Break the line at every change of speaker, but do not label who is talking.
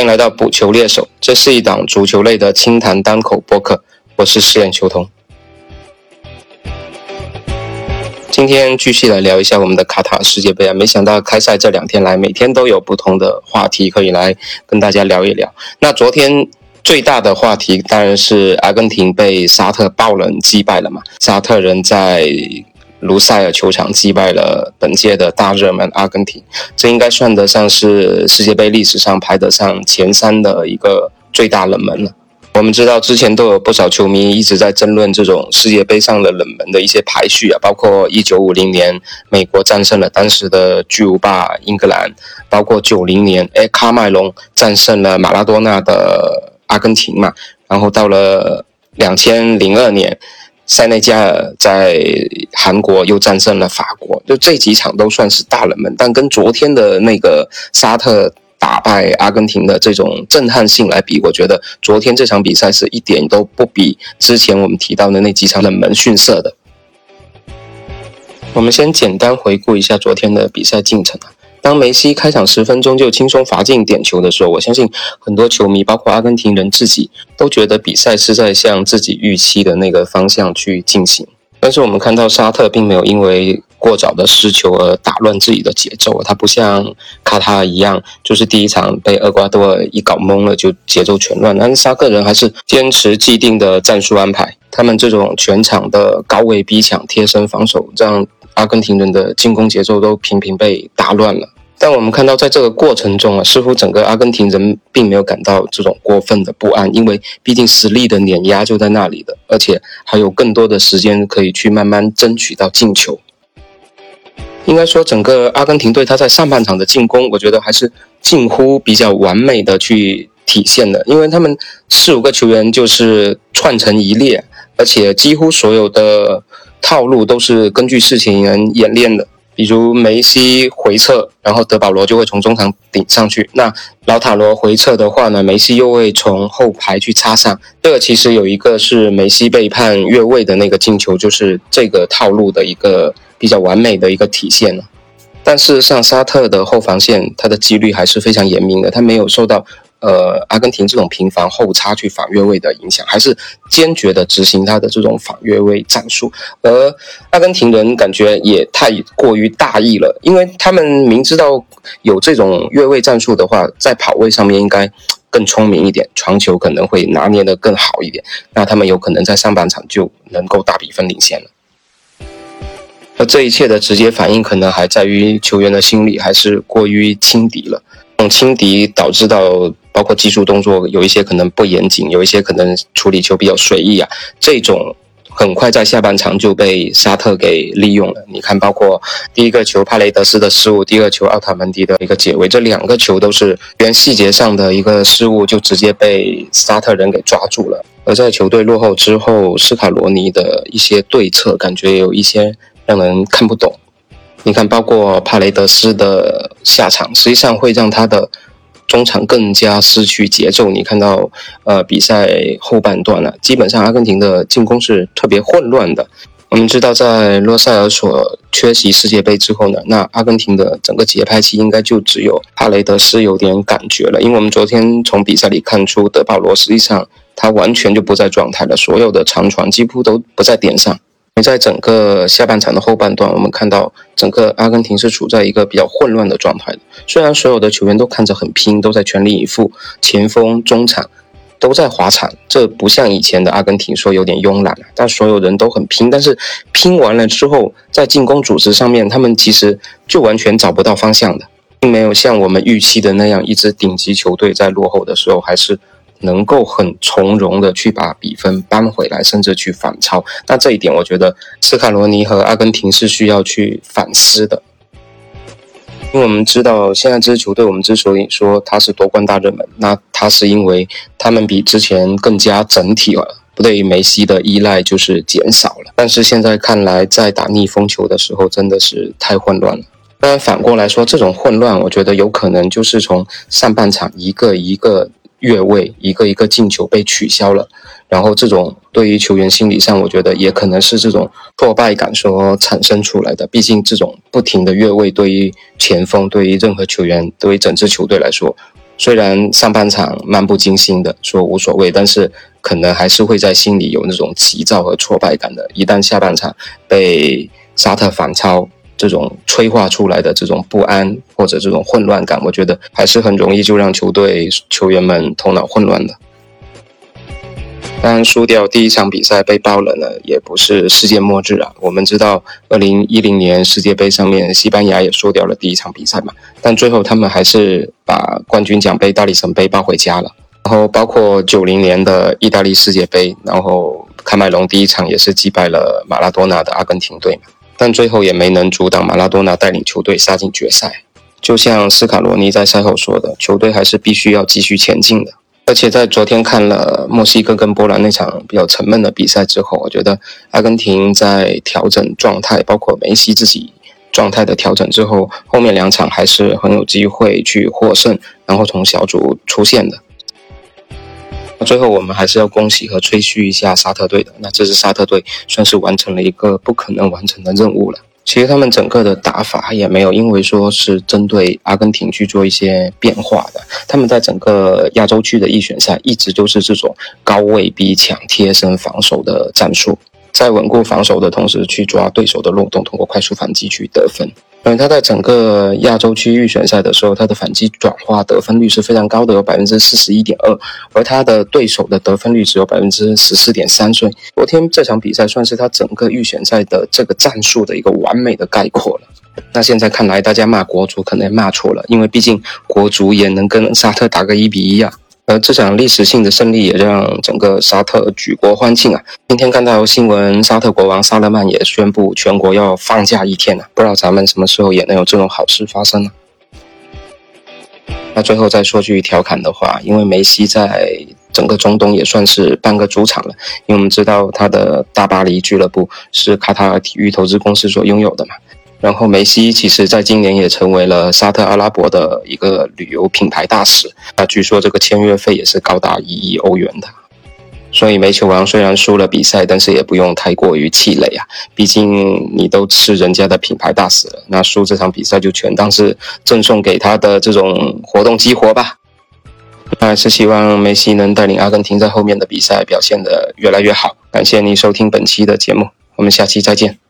欢迎来到补球猎手，这是一档足球类的轻谈单口播客，我是饰演球童。今天继续来聊一下我们的卡塔世界杯啊，没想到开赛这两天来，每天都有不同的话题可以来跟大家聊一聊。那昨天最大的话题当然是阿根廷被沙特爆冷击败了嘛，沙特人在。卢塞尔球场击败了本届的大热门阿根廷，这应该算得上是世界杯历史上排得上前三的一个最大冷门了。我们知道之前都有不少球迷一直在争论这种世界杯上的冷门的一些排序啊，包括一九五零年美国战胜了当时的巨无霸英格兰，包括九零年哎卡麦隆战胜了马拉多纳的阿根廷嘛，然后到了两千零二年。塞内加尔在韩国又战胜了法国，就这几场都算是大冷门，但跟昨天的那个沙特打败阿根廷的这种震撼性来比，我觉得昨天这场比赛是一点都不比之前我们提到的那几场冷门逊色的。我们先简单回顾一下昨天的比赛进程啊。当梅西开场十分钟就轻松罚进点球的时候，我相信很多球迷，包括阿根廷人自己，都觉得比赛是在向自己预期的那个方向去进行。但是我们看到沙特并没有因为过早的失球而打乱自己的节奏，他不像卡塔尔一样，就是第一场被厄瓜多尔一搞懵了就节奏全乱。但是沙特人还是坚持既定的战术安排，他们这种全场的高位逼抢、贴身防守，让阿根廷人的进攻节奏都频频被打乱了。但我们看到，在这个过程中啊，似乎整个阿根廷人并没有感到这种过分的不安，因为毕竟实力的碾压就在那里的，而且还有更多的时间可以去慢慢争取到进球。应该说，整个阿根廷队他在上半场的进攻，我觉得还是近乎比较完美的去体现的，因为他们四五个球员就是串成一列，而且几乎所有的套路都是根据事情人演练的。比如梅西回撤，然后德保罗就会从中场顶上去。那老塔罗回撤的话呢，梅西又会从后排去插上。这个其实有一个是梅西被判越位的那个进球，就是这个套路的一个比较完美的一个体现了。但事实上，沙特的后防线它的纪律还是非常严明的，它没有受到。呃，阿根廷这种频繁后插去反越位的影响，还是坚决的执行他的这种反越位战术。而阿根廷人感觉也太过于大意了，因为他们明知道有这种越位战术的话，在跑位上面应该更聪明一点，传球可能会拿捏的更好一点，那他们有可能在上半场就能够大比分领先了。而这一切的直接反应，可能还在于球员的心理还是过于轻敌了。这种轻敌导致到。包括技术动作有一些可能不严谨，有一些可能处理球比较随意啊，这种很快在下半场就被沙特给利用了。你看，包括第一个球帕雷德斯的失误，第二球奥塔门迪的一个解围，这两个球都是原细节上的一个失误，就直接被沙特人给抓住了。而在球队落后之后，斯卡罗尼的一些对策感觉有一些让人看不懂。你看，包括帕雷德斯的下场，实际上会让他的。中场更加失去节奏，你看到，呃，比赛后半段了，基本上阿根廷的进攻是特别混乱的。我们知道，在洛塞尔索缺席世界杯之后呢，那阿根廷的整个节拍器应该就只有帕雷德斯有点感觉了，因为我们昨天从比赛里看出，德保罗实际上他完全就不在状态了，所有的长传几乎都不在点上。在整个下半场的后半段，我们看到整个阿根廷是处在一个比较混乱的状态的。虽然所有的球员都看着很拼，都在全力以赴，前锋、中场都在滑铲，这不像以前的阿根廷说有点慵懒但所有人都很拼，但是拼完了之后，在进攻组织上面，他们其实就完全找不到方向的，并没有像我们预期的那样，一支顶级球队在落后的时候还是。能够很从容的去把比分扳回来，甚至去反超，那这一点我觉得斯卡罗尼和阿根廷是需要去反思的。因为我们知道，现在这支球队，我们之所以说他是夺冠大热门，那他是因为他们比之前更加整体了，不对于梅西的依赖就是减少了。但是现在看来，在打逆风球的时候，真的是太混乱了。当然，反过来说，这种混乱，我觉得有可能就是从上半场一个一个。越位一个一个进球被取消了，然后这种对于球员心理上，我觉得也可能是这种挫败感所产生出来的。毕竟这种不停的越位，对于前锋、对于任何球员、对于整支球队来说，虽然上半场漫不经心的说无所谓，但是可能还是会在心里有那种急躁和挫败感的。一旦下半场被沙特反超，这种催化出来的这种不安或者这种混乱感，我觉得还是很容易就让球队球员们头脑混乱的。当然，输掉第一场比赛被爆冷呢，也不是世界末日啊。我们知道，二零一零年世界杯上面，西班牙也输掉了第一场比赛嘛，但最后他们还是把冠军奖杯大力神杯抱回家了。然后，包括九零年的意大利世界杯，然后喀麦隆第一场也是击败了马拉多纳的阿根廷队嘛，但最后也没能阻挡马拉多纳带领球队杀进决赛。就像斯卡罗尼在赛后说的，球队还是必须要继续前进的。而且在昨天看了墨西哥跟波兰那场比较沉闷的比赛之后，我觉得阿根廷在调整状态，包括梅西自己状态的调整之后，后面两场还是很有机会去获胜，然后从小组出线的。那最后我们还是要恭喜和吹嘘一下沙特队的，那这支沙特队算是完成了一个不可能完成的任务了。其实他们整个的打法也没有因为说是针对阿根廷去做一些变化的，他们在整个亚洲区的预选赛一直都是这种高位逼抢、贴身防守的战术。在稳固防守的同时，去抓对手的漏洞，通过快速反击去得分。因为他在整个亚洲区预选赛的时候，他的反击转化得分率是非常高的，有百分之四十一点二，而他的对手的得分率只有百分之十四点三。所以昨天这场比赛算是他整个预选赛的这个战术的一个完美的概括了。那现在看来，大家骂国足可能骂错了，因为毕竟国足也能跟沙特打个一比一啊。而这场历史性的胜利也让整个沙特举国欢庆啊！今天看到新闻，沙特国王萨勒曼也宣布全国要放假一天了。不知道咱们什么时候也能有这种好事发生呢？那最后再说句调侃的话，因为梅西在整个中东也算是半个主场了，因为我们知道他的大巴黎俱乐部是卡塔尔体育投资公司所拥有的嘛。然后梅西其实在今年也成为了沙特阿拉伯的一个旅游品牌大使，那据说这个签约费也是高达一亿欧元的。所以梅球王虽然输了比赛，但是也不用太过于气馁啊，毕竟你都是人家的品牌大使了，那输这场比赛就全当是赠送给他的这种活动激活吧。那还是希望梅西能带领阿根廷在后面的比赛表现得越来越好。感谢您收听本期的节目，我们下期再见。